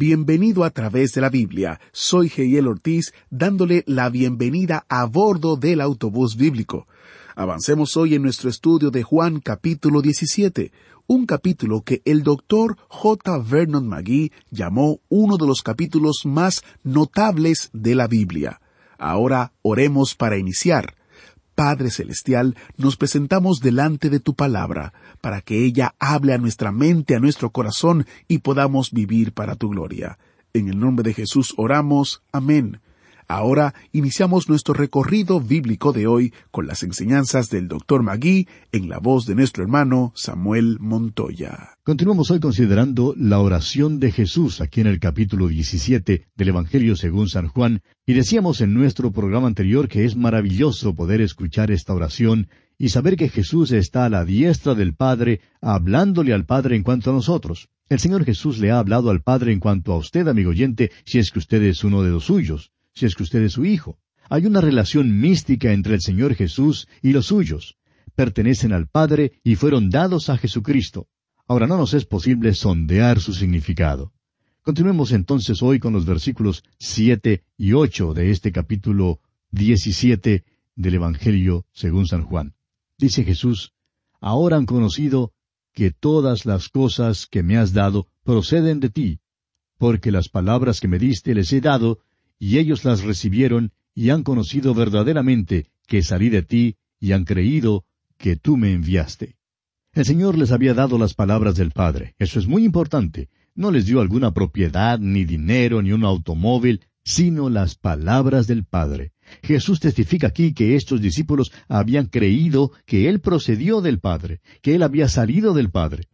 Bienvenido a través de la Biblia. Soy Geiel Ortiz dándole la bienvenida a bordo del autobús bíblico. Avancemos hoy en nuestro estudio de Juan capítulo 17, un capítulo que el doctor J. Vernon McGee llamó uno de los capítulos más notables de la Biblia. Ahora oremos para iniciar. Padre Celestial, nos presentamos delante de tu palabra, para que ella hable a nuestra mente, a nuestro corazón, y podamos vivir para tu gloria. En el nombre de Jesús oramos. Amén. Ahora iniciamos nuestro recorrido bíblico de hoy con las enseñanzas del Dr. Magui en la voz de nuestro hermano Samuel Montoya. Continuamos hoy considerando la oración de Jesús aquí en el capítulo 17 del Evangelio según San Juan, y decíamos en nuestro programa anterior que es maravilloso poder escuchar esta oración y saber que Jesús está a la diestra del Padre, hablándole al Padre en cuanto a nosotros. El Señor Jesús le ha hablado al Padre en cuanto a usted, amigo oyente, si es que usted es uno de los suyos si es que usted es su hijo. Hay una relación mística entre el Señor Jesús y los suyos. Pertenecen al Padre y fueron dados a Jesucristo. Ahora no nos es posible sondear su significado. Continuemos entonces hoy con los versículos siete y ocho de este capítulo diecisiete del Evangelio según San Juan. Dice Jesús, Ahora han conocido que todas las cosas que me has dado proceden de ti, porque las palabras que me diste les he dado, y ellos las recibieron y han conocido verdaderamente que salí de ti y han creído que tú me enviaste. El Señor les había dado las palabras del Padre. Eso es muy importante. No les dio alguna propiedad, ni dinero, ni un automóvil, sino las palabras del Padre. Jesús testifica aquí que estos discípulos habían creído que Él procedió del Padre, que Él había salido del Padre.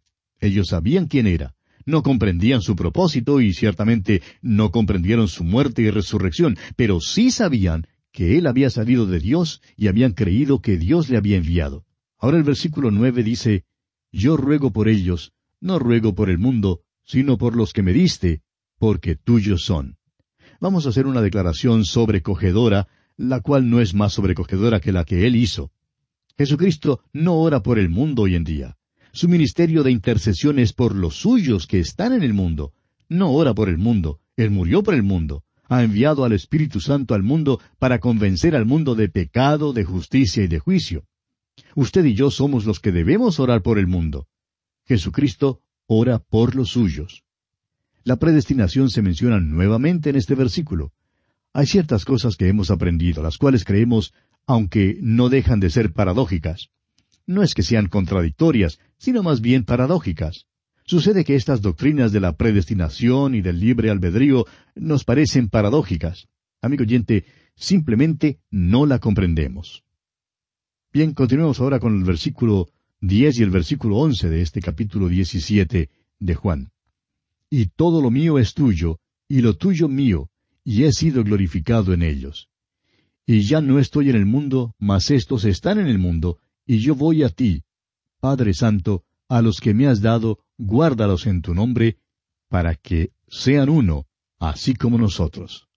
Ellos sabían quién era, no comprendían su propósito y ciertamente no comprendieron su muerte y resurrección, pero sí sabían que Él había salido de Dios y habían creído que Dios le había enviado. Ahora el versículo nueve dice, Yo ruego por ellos, no ruego por el mundo, sino por los que me diste, porque tuyos son. Vamos a hacer una declaración sobrecogedora, la cual no es más sobrecogedora que la que Él hizo. Jesucristo no ora por el mundo hoy en día. Su ministerio de intercesión es por los suyos que están en el mundo. No ora por el mundo, Él murió por el mundo. Ha enviado al Espíritu Santo al mundo para convencer al mundo de pecado, de justicia y de juicio. Usted y yo somos los que debemos orar por el mundo. Jesucristo ora por los suyos. La predestinación se menciona nuevamente en este versículo. Hay ciertas cosas que hemos aprendido, las cuales creemos, aunque no dejan de ser paradójicas no es que sean contradictorias, sino más bien paradójicas. Sucede que estas doctrinas de la predestinación y del libre albedrío nos parecen paradójicas. Amigo oyente, simplemente no la comprendemos. Bien, continuemos ahora con el versículo diez y el versículo once de este capítulo diecisiete de Juan. Y todo lo mío es tuyo, y lo tuyo mío, y he sido glorificado en ellos. Y ya no estoy en el mundo, mas estos están en el mundo, y yo voy a ti. Padre Santo, a los que me has dado, guárdalos en tu nombre, para que sean uno, así como nosotros.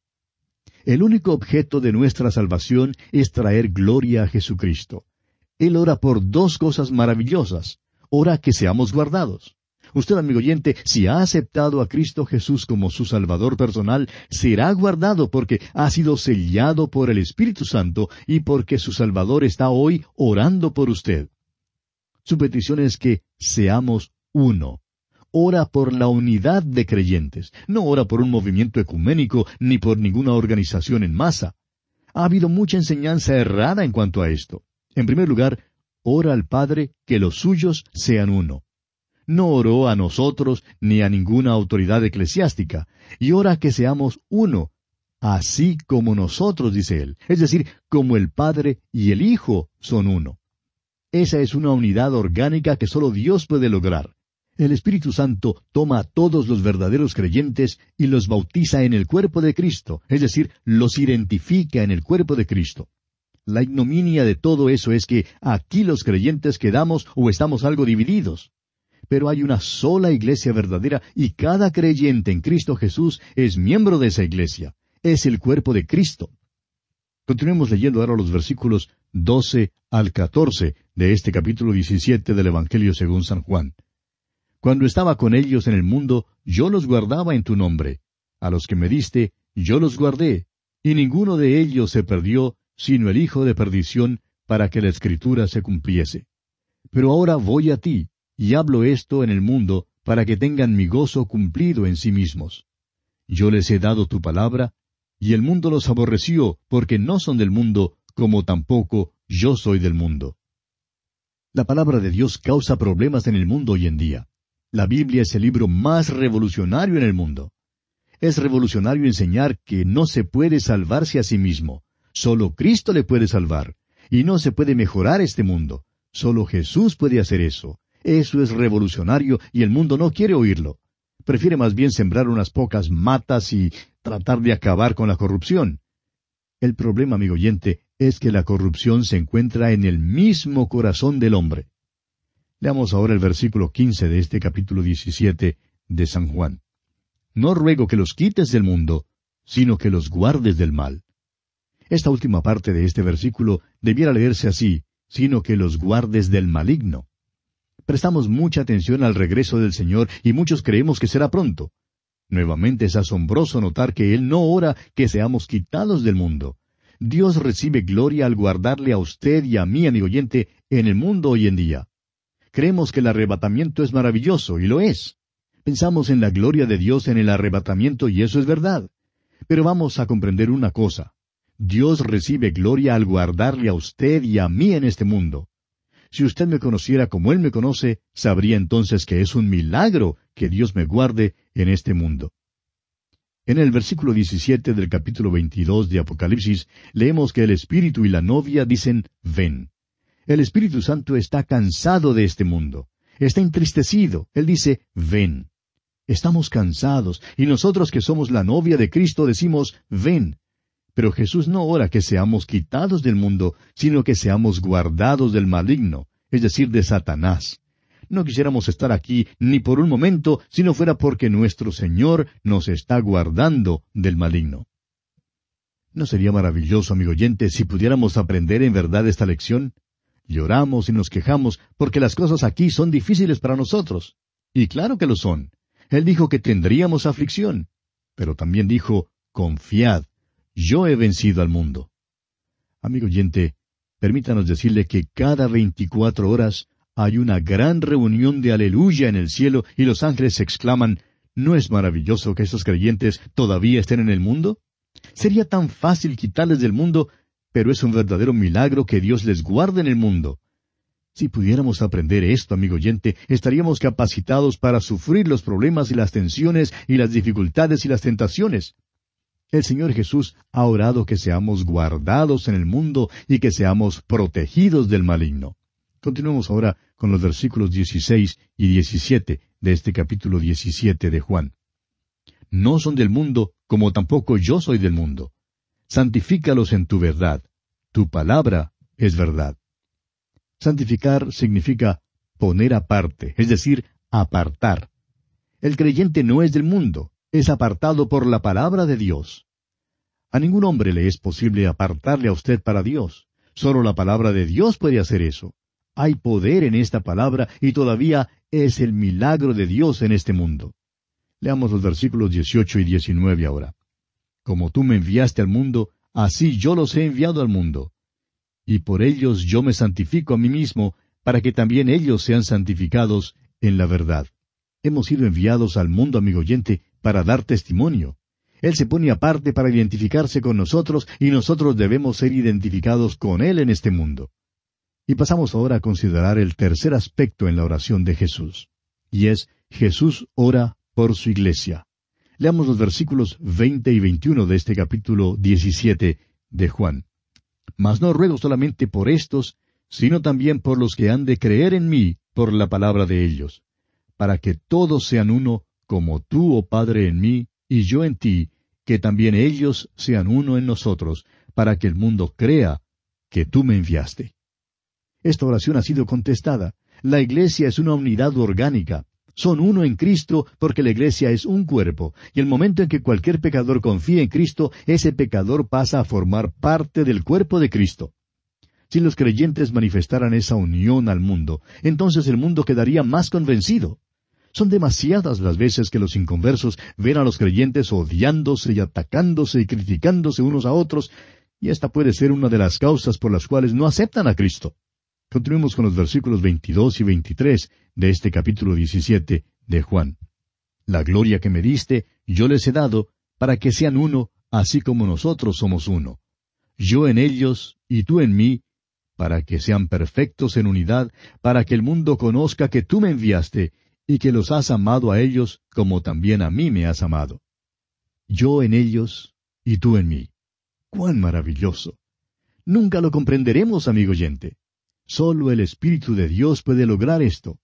El único objeto de nuestra salvación es traer gloria a Jesucristo. Él ora por dos cosas maravillosas. Ora que seamos guardados. Usted, amigo oyente, si ha aceptado a Cristo Jesús como su Salvador personal, será guardado porque ha sido sellado por el Espíritu Santo y porque su Salvador está hoy orando por usted. Su petición es que seamos uno. Ora por la unidad de creyentes. No ora por un movimiento ecuménico ni por ninguna organización en masa. Ha habido mucha enseñanza errada en cuanto a esto. En primer lugar, ora al Padre que los suyos sean uno no oró a nosotros ni a ninguna autoridad eclesiástica, y ora que seamos uno, así como nosotros, dice él, es decir, como el Padre y el Hijo son uno. Esa es una unidad orgánica que solo Dios puede lograr. El Espíritu Santo toma a todos los verdaderos creyentes y los bautiza en el cuerpo de Cristo, es decir, los identifica en el cuerpo de Cristo. La ignominia de todo eso es que aquí los creyentes quedamos o estamos algo divididos pero hay una sola iglesia verdadera y cada creyente en Cristo Jesús es miembro de esa iglesia. Es el cuerpo de Cristo. Continuemos leyendo ahora los versículos 12 al 14 de este capítulo 17 del Evangelio según San Juan. Cuando estaba con ellos en el mundo, yo los guardaba en tu nombre. A los que me diste, yo los guardé, y ninguno de ellos se perdió, sino el Hijo de perdición, para que la Escritura se cumpliese. Pero ahora voy a ti, y hablo esto en el mundo para que tengan mi gozo cumplido en sí mismos. Yo les he dado tu palabra, y el mundo los aborreció, porque no son del mundo, como tampoco yo soy del mundo. La palabra de Dios causa problemas en el mundo hoy en día. La Biblia es el libro más revolucionario en el mundo. Es revolucionario enseñar que no se puede salvarse a sí mismo. Solo Cristo le puede salvar. Y no se puede mejorar este mundo. Solo Jesús puede hacer eso. Eso es revolucionario y el mundo no quiere oírlo. Prefiere más bien sembrar unas pocas matas y tratar de acabar con la corrupción. El problema, amigo oyente, es que la corrupción se encuentra en el mismo corazón del hombre. Leamos ahora el versículo quince de este capítulo diecisiete de San Juan. No ruego que los quites del mundo, sino que los guardes del mal. Esta última parte de este versículo debiera leerse así, sino que los guardes del maligno. Prestamos mucha atención al regreso del Señor y muchos creemos que será pronto. Nuevamente es asombroso notar que Él no ora que seamos quitados del mundo. Dios recibe gloria al guardarle a usted y a mí, amigo oyente, en el mundo hoy en día. Creemos que el arrebatamiento es maravilloso, y lo es. Pensamos en la gloria de Dios en el arrebatamiento, y eso es verdad. Pero vamos a comprender una cosa. Dios recibe gloria al guardarle a usted y a mí en este mundo. Si usted me conociera como Él me conoce, sabría entonces que es un milagro que Dios me guarde en este mundo. En el versículo 17 del capítulo 22 de Apocalipsis leemos que el Espíritu y la novia dicen, ven. El Espíritu Santo está cansado de este mundo. Está entristecido. Él dice, ven. Estamos cansados, y nosotros que somos la novia de Cristo decimos, ven. Pero Jesús no ora que seamos quitados del mundo, sino que seamos guardados del maligno, es decir, de Satanás. No quisiéramos estar aquí ni por un momento si no fuera porque nuestro Señor nos está guardando del maligno. ¿No sería maravilloso, amigo oyente, si pudiéramos aprender en verdad esta lección? Lloramos y nos quejamos porque las cosas aquí son difíciles para nosotros. Y claro que lo son. Él dijo que tendríamos aflicción. Pero también dijo, confiad, yo he vencido al mundo. Amigo oyente, permítanos decirle que cada veinticuatro horas hay una gran reunión de aleluya en el cielo y los ángeles exclaman, ¿no es maravilloso que estos creyentes todavía estén en el mundo? Sería tan fácil quitarles del mundo, pero es un verdadero milagro que Dios les guarde en el mundo. Si pudiéramos aprender esto, amigo oyente, estaríamos capacitados para sufrir los problemas y las tensiones y las dificultades y las tentaciones. El Señor Jesús ha orado que seamos guardados en el mundo y que seamos protegidos del maligno. Continuemos ahora con los versículos 16 y 17 de este capítulo 17 de Juan. No son del mundo, como tampoco yo soy del mundo. Santifícalos en tu verdad. Tu palabra es verdad. Santificar significa poner aparte, es decir, apartar. El creyente no es del mundo, es apartado por la palabra de Dios. A ningún hombre le es posible apartarle a usted para Dios. Solo la palabra de Dios puede hacer eso. Hay poder en esta palabra y todavía es el milagro de Dios en este mundo. Leamos los versículos 18 y 19 ahora. Como tú me enviaste al mundo, así yo los he enviado al mundo. Y por ellos yo me santifico a mí mismo, para que también ellos sean santificados en la verdad. Hemos sido enviados al mundo, amigo oyente, para dar testimonio. Él se pone aparte para identificarse con nosotros y nosotros debemos ser identificados con Él en este mundo. Y pasamos ahora a considerar el tercer aspecto en la oración de Jesús. Y es Jesús ora por su iglesia. Leamos los versículos 20 y 21 de este capítulo 17 de Juan. Mas no ruego solamente por estos, sino también por los que han de creer en mí por la palabra de ellos, para que todos sean uno, como tú, oh Padre, en mí, y yo en ti, que también ellos sean uno en nosotros, para que el mundo crea que tú me enviaste. Esta oración ha sido contestada. La iglesia es una unidad orgánica son uno en Cristo porque la iglesia es un cuerpo, y el momento en que cualquier pecador confía en Cristo, ese pecador pasa a formar parte del cuerpo de Cristo. Si los creyentes manifestaran esa unión al mundo, entonces el mundo quedaría más convencido. Son demasiadas las veces que los inconversos ven a los creyentes odiándose y atacándose y criticándose unos a otros, y esta puede ser una de las causas por las cuales no aceptan a Cristo. Continuemos con los versículos 22 y 23 de este capítulo 17 de Juan. La gloria que me diste, yo les he dado, para que sean uno, así como nosotros somos uno. Yo en ellos y tú en mí, para que sean perfectos en unidad, para que el mundo conozca que tú me enviaste, y que los has amado a ellos como también a mí me has amado. Yo en ellos y tú en mí. ¡Cuán maravilloso! Nunca lo comprenderemos, amigo oyente. Solo el Espíritu de Dios puede lograr esto.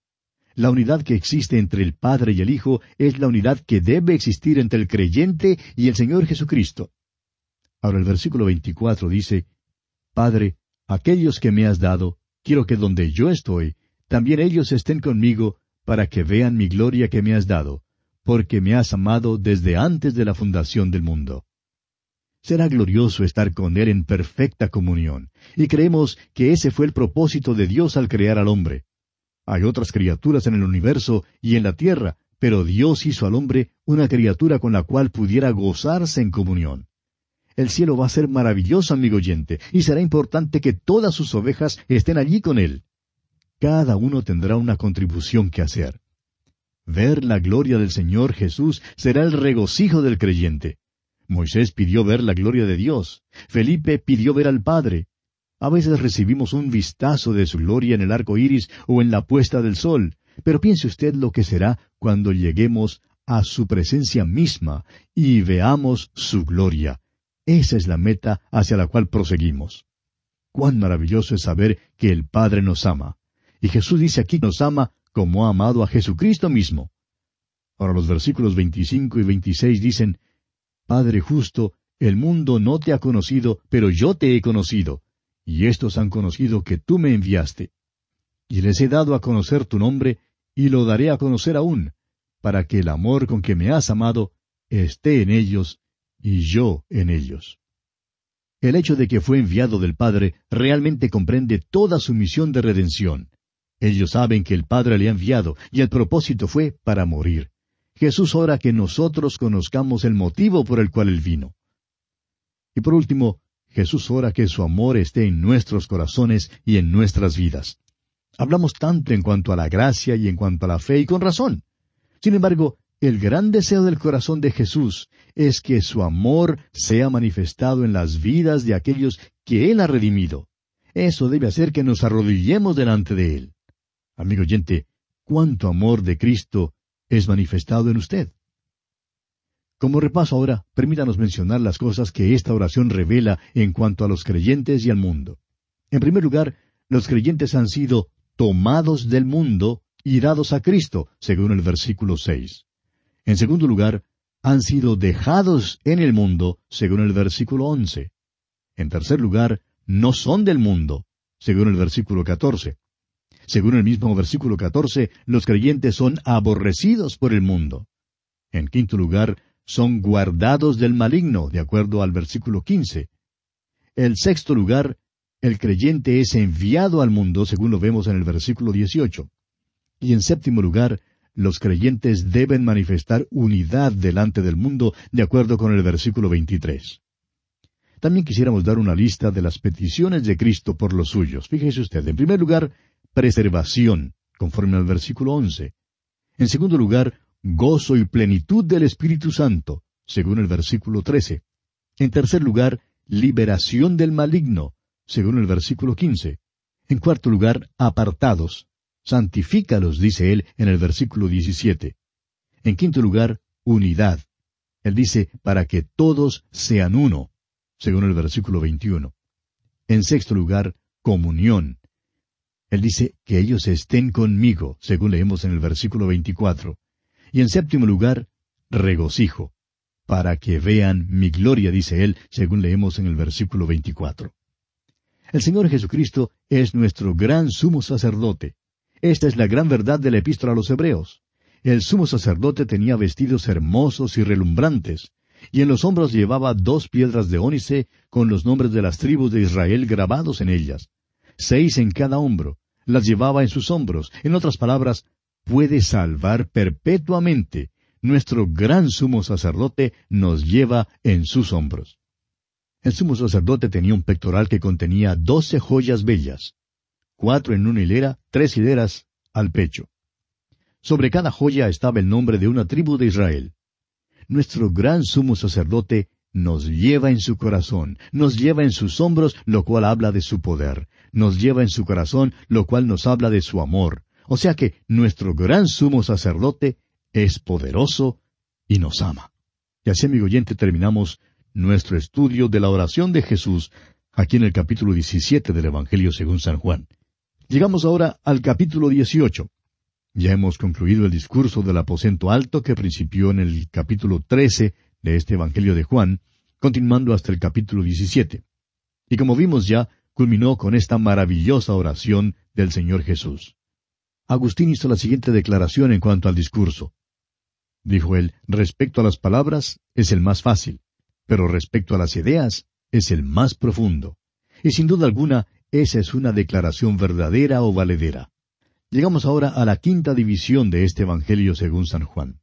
La unidad que existe entre el Padre y el Hijo es la unidad que debe existir entre el creyente y el Señor Jesucristo. Ahora el versículo 24 dice, Padre, aquellos que me has dado, quiero que donde yo estoy, también ellos estén conmigo, para que vean mi gloria que me has dado, porque me has amado desde antes de la fundación del mundo. Será glorioso estar con Él en perfecta comunión, y creemos que ese fue el propósito de Dios al crear al hombre. Hay otras criaturas en el universo y en la tierra, pero Dios hizo al hombre una criatura con la cual pudiera gozarse en comunión. El cielo va a ser maravilloso, amigo oyente, y será importante que todas sus ovejas estén allí con Él. Cada uno tendrá una contribución que hacer. Ver la gloria del Señor Jesús será el regocijo del creyente. Moisés pidió ver la gloria de Dios. Felipe pidió ver al Padre. A veces recibimos un vistazo de su gloria en el arco iris o en la puesta del sol, pero piense usted lo que será cuando lleguemos a su presencia misma y veamos su gloria. Esa es la meta hacia la cual proseguimos. Cuán maravilloso es saber que el Padre nos ama. Y Jesús dice aquí que nos ama como ha amado a Jesucristo mismo. Ahora los versículos 25 y 26 dicen, Padre justo, el mundo no te ha conocido, pero yo te he conocido, y estos han conocido que tú me enviaste. Y les he dado a conocer tu nombre, y lo daré a conocer aún, para que el amor con que me has amado esté en ellos, y yo en ellos. El hecho de que fue enviado del Padre realmente comprende toda su misión de redención. Ellos saben que el Padre le ha enviado, y el propósito fue para morir. Jesús ora que nosotros conozcamos el motivo por el cual Él vino. Y por último, Jesús ora que su amor esté en nuestros corazones y en nuestras vidas. Hablamos tanto en cuanto a la gracia y en cuanto a la fe y con razón. Sin embargo, el gran deseo del corazón de Jesús es que su amor sea manifestado en las vidas de aquellos que Él ha redimido. Eso debe hacer que nos arrodillemos delante de Él. Amigo oyente, cuánto amor de Cristo es manifestado en usted. Como repaso ahora, permítanos mencionar las cosas que esta oración revela en cuanto a los creyentes y al mundo. En primer lugar, los creyentes han sido tomados del mundo y dados a Cristo, según el versículo seis. En segundo lugar, han sido dejados en el mundo, según el versículo once. En tercer lugar, no son del mundo, según el versículo catorce. Según el mismo versículo 14, los creyentes son aborrecidos por el mundo. En quinto lugar, son guardados del maligno, de acuerdo al versículo 15. El sexto lugar, el creyente es enviado al mundo, según lo vemos en el versículo 18. Y en séptimo lugar, los creyentes deben manifestar unidad delante del mundo, de acuerdo con el versículo 23. También quisiéramos dar una lista de las peticiones de Cristo por los suyos. Fíjese usted, en primer lugar, preservación, conforme al versículo 11. En segundo lugar, gozo y plenitud del Espíritu Santo, según el versículo 13. En tercer lugar, liberación del maligno, según el versículo 15. En cuarto lugar, apartados. Santifícalos, dice él en el versículo 17. En quinto lugar, unidad. Él dice, para que todos sean uno según el versículo 21. En sexto lugar, comunión. Él dice que ellos estén conmigo, según leemos en el versículo 24. Y en séptimo lugar, regocijo, para que vean mi gloria, dice él, según leemos en el versículo 24. El Señor Jesucristo es nuestro gran sumo sacerdote. Esta es la gran verdad de la epístola a los Hebreos. El sumo sacerdote tenía vestidos hermosos y relumbrantes, y en los hombros llevaba dos piedras de ónice con los nombres de las tribus de Israel grabados en ellas, seis en cada hombro, las llevaba en sus hombros. En otras palabras, puede salvar perpetuamente. Nuestro gran sumo sacerdote nos lleva en sus hombros. El sumo sacerdote tenía un pectoral que contenía doce joyas bellas, cuatro en una hilera, tres hileras al pecho. Sobre cada joya estaba el nombre de una tribu de Israel nuestro gran sumo sacerdote nos lleva en su corazón, nos lleva en sus hombros, lo cual habla de su poder, nos lleva en su corazón, lo cual nos habla de su amor. O sea que nuestro gran sumo sacerdote es poderoso y nos ama. Y así, amigo oyente, terminamos nuestro estudio de la oración de Jesús aquí en el capítulo 17 del Evangelio según San Juan. Llegamos ahora al capítulo 18. Ya hemos concluido el discurso del aposento alto que principió en el capítulo 13 de este Evangelio de Juan, continuando hasta el capítulo 17. Y como vimos ya, culminó con esta maravillosa oración del Señor Jesús. Agustín hizo la siguiente declaración en cuanto al discurso. Dijo él, respecto a las palabras es el más fácil, pero respecto a las ideas es el más profundo. Y sin duda alguna, esa es una declaración verdadera o valedera. Llegamos ahora a la quinta división de este Evangelio según San Juan.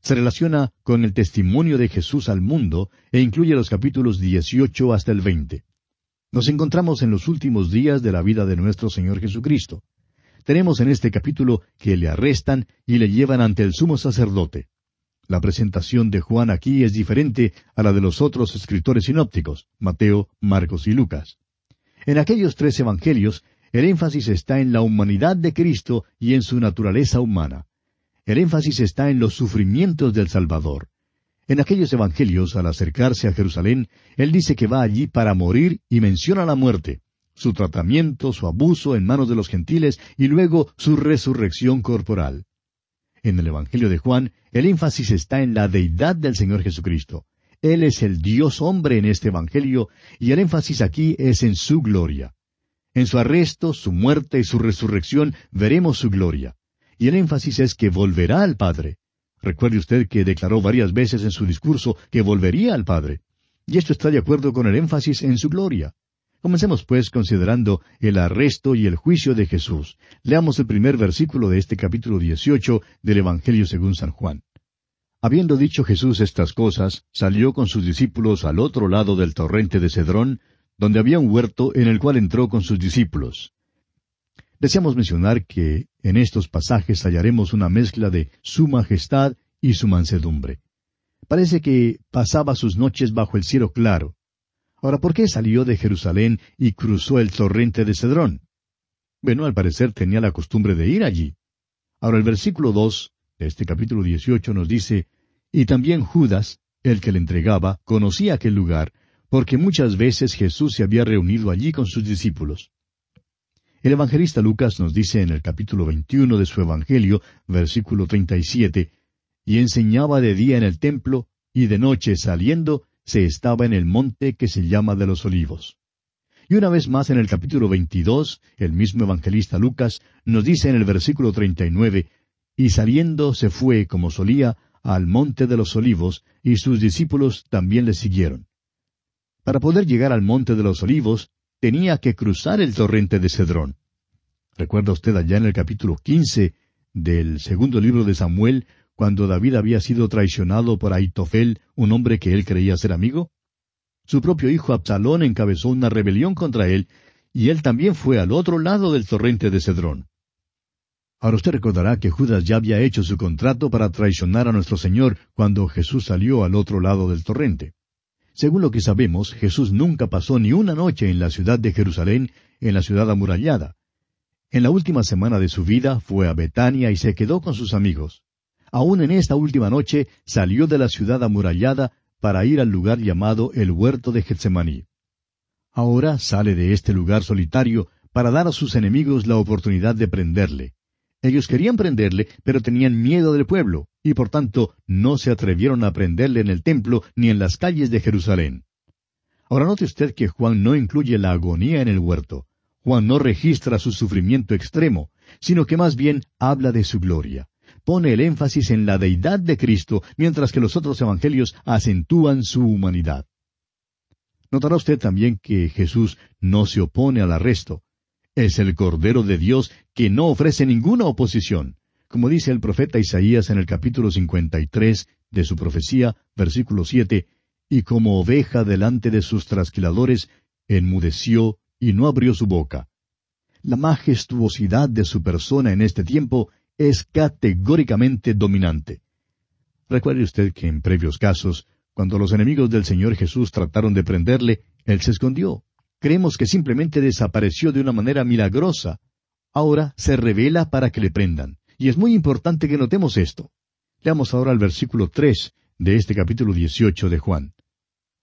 Se relaciona con el testimonio de Jesús al mundo e incluye los capítulos 18 hasta el 20. Nos encontramos en los últimos días de la vida de nuestro Señor Jesucristo. Tenemos en este capítulo que le arrestan y le llevan ante el sumo sacerdote. La presentación de Juan aquí es diferente a la de los otros escritores sinópticos, Mateo, Marcos y Lucas. En aquellos tres evangelios el énfasis está en la humanidad de Cristo y en su naturaleza humana. El énfasis está en los sufrimientos del Salvador. En aquellos evangelios, al acercarse a Jerusalén, Él dice que va allí para morir y menciona la muerte, su tratamiento, su abuso en manos de los gentiles y luego su resurrección corporal. En el Evangelio de Juan, el énfasis está en la deidad del Señor Jesucristo. Él es el Dios hombre en este Evangelio y el énfasis aquí es en su gloria. En su arresto, su muerte y su resurrección veremos su gloria. Y el énfasis es que volverá al Padre. Recuerde usted que declaró varias veces en su discurso que volvería al Padre. Y esto está de acuerdo con el énfasis en su gloria. Comencemos pues considerando el arresto y el juicio de Jesús. Leamos el primer versículo de este capítulo 18 del Evangelio según San Juan. Habiendo dicho Jesús estas cosas, salió con sus discípulos al otro lado del torrente de Cedrón, donde había un huerto en el cual entró con sus discípulos. Deseamos mencionar que en estos pasajes hallaremos una mezcla de su majestad y su mansedumbre. Parece que pasaba sus noches bajo el cielo claro. Ahora, ¿por qué salió de Jerusalén y cruzó el torrente de Cedrón? Bueno, al parecer tenía la costumbre de ir allí. Ahora el versículo dos de este capítulo dieciocho nos dice, Y también Judas, el que le entregaba, conocía aquel lugar, porque muchas veces Jesús se había reunido allí con sus discípulos. El evangelista Lucas nos dice en el capítulo 21 de su Evangelio, versículo 37, y enseñaba de día en el templo, y de noche saliendo, se estaba en el monte que se llama de los olivos. Y una vez más en el capítulo 22, el mismo evangelista Lucas nos dice en el versículo 39, Y saliendo se fue, como solía, al monte de los olivos, y sus discípulos también le siguieron. Para poder llegar al monte de los olivos, tenía que cruzar el torrente de Cedrón. ¿Recuerda usted allá en el capítulo 15 del segundo libro de Samuel, cuando David había sido traicionado por Aitofel, un hombre que él creía ser amigo? Su propio hijo Absalón encabezó una rebelión contra él, y él también fue al otro lado del torrente de Cedrón. Ahora usted recordará que Judas ya había hecho su contrato para traicionar a nuestro Señor cuando Jesús salió al otro lado del torrente. Según lo que sabemos, Jesús nunca pasó ni una noche en la ciudad de Jerusalén, en la ciudad amurallada. En la última semana de su vida fue a Betania y se quedó con sus amigos. Aún en esta última noche salió de la ciudad amurallada para ir al lugar llamado el huerto de Getsemaní. Ahora sale de este lugar solitario para dar a sus enemigos la oportunidad de prenderle. Ellos querían prenderle, pero tenían miedo del pueblo, y por tanto no se atrevieron a prenderle en el templo ni en las calles de Jerusalén. Ahora note usted que Juan no incluye la agonía en el huerto. Juan no registra su sufrimiento extremo, sino que más bien habla de su gloria. Pone el énfasis en la deidad de Cristo, mientras que los otros evangelios acentúan su humanidad. Notará usted también que Jesús no se opone al arresto. Es el Cordero de Dios que no ofrece ninguna oposición. Como dice el profeta Isaías en el capítulo 53 de su profecía, versículo 7, y como oveja delante de sus trasquiladores, enmudeció y no abrió su boca. La majestuosidad de su persona en este tiempo es categóricamente dominante. Recuerde usted que en previos casos, cuando los enemigos del Señor Jesús trataron de prenderle, Él se escondió. Creemos que simplemente desapareció de una manera milagrosa. Ahora se revela para que le prendan. Y es muy importante que notemos esto. Leamos ahora el versículo tres de este capítulo dieciocho de Juan.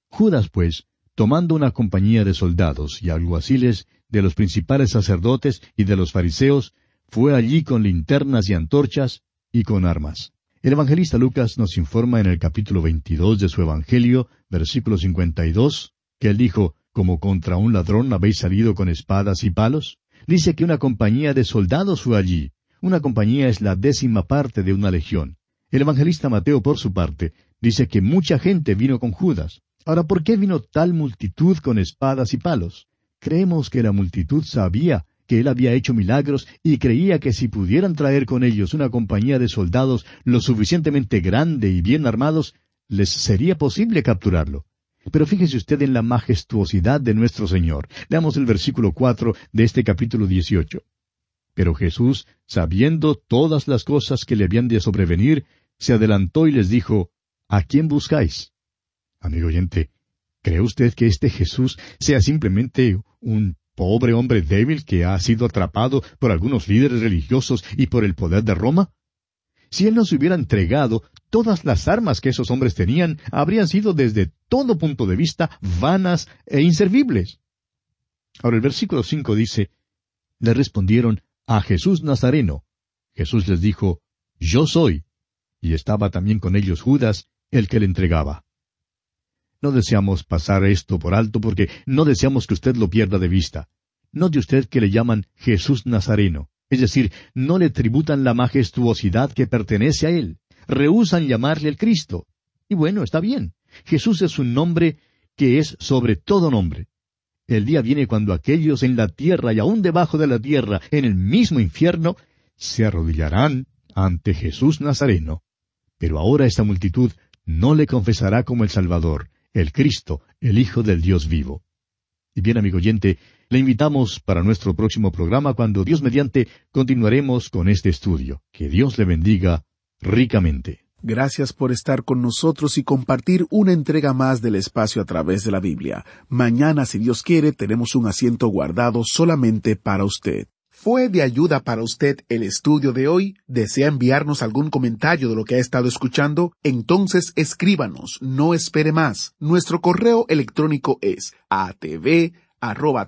Judas, pues, tomando una compañía de soldados y alguaciles de los principales sacerdotes y de los fariseos, fue allí con linternas y antorchas y con armas. El evangelista Lucas nos informa en el capítulo 22 de su Evangelio, versículo 52, que él dijo, como contra un ladrón habéis salido con espadas y palos? Dice que una compañía de soldados fue allí. Una compañía es la décima parte de una legión. El evangelista Mateo, por su parte, dice que mucha gente vino con Judas. Ahora, ¿por qué vino tal multitud con espadas y palos? Creemos que la multitud sabía que él había hecho milagros y creía que si pudieran traer con ellos una compañía de soldados lo suficientemente grande y bien armados, les sería posible capturarlo. Pero fíjese usted en la majestuosidad de nuestro Señor. Leamos el versículo cuatro de este capítulo dieciocho. Pero Jesús, sabiendo todas las cosas que le habían de sobrevenir, se adelantó y les dijo, ¿A quién buscáis? Amigo oyente, ¿cree usted que este Jesús sea simplemente un pobre hombre débil que ha sido atrapado por algunos líderes religiosos y por el poder de Roma? Si él no se hubiera entregado, todas las armas que esos hombres tenían habrían sido desde todo punto de vista vanas e inservibles. Ahora el versículo cinco dice, le respondieron a Jesús Nazareno. Jesús les dijo, Yo soy. Y estaba también con ellos Judas, el que le entregaba. No deseamos pasar esto por alto porque no deseamos que usted lo pierda de vista. Note usted que le llaman Jesús Nazareno. Es decir, no le tributan la majestuosidad que pertenece a él. Rehusan llamarle el Cristo. Y bueno, está bien. Jesús es un nombre que es sobre todo nombre. El día viene cuando aquellos en la tierra y aún debajo de la tierra, en el mismo infierno, se arrodillarán ante Jesús Nazareno. Pero ahora esta multitud no le confesará como el Salvador, el Cristo, el Hijo del Dios vivo. Y bien, amigo oyente, le invitamos para nuestro próximo programa cuando Dios mediante continuaremos con este estudio. Que Dios le bendiga ricamente. Gracias por estar con nosotros y compartir una entrega más del espacio a través de la Biblia. Mañana, si Dios quiere, tenemos un asiento guardado solamente para usted. ¿Fue de ayuda para usted el estudio de hoy? ¿Desea enviarnos algún comentario de lo que ha estado escuchando? Entonces escríbanos, no espere más. Nuestro correo electrónico es atv arroba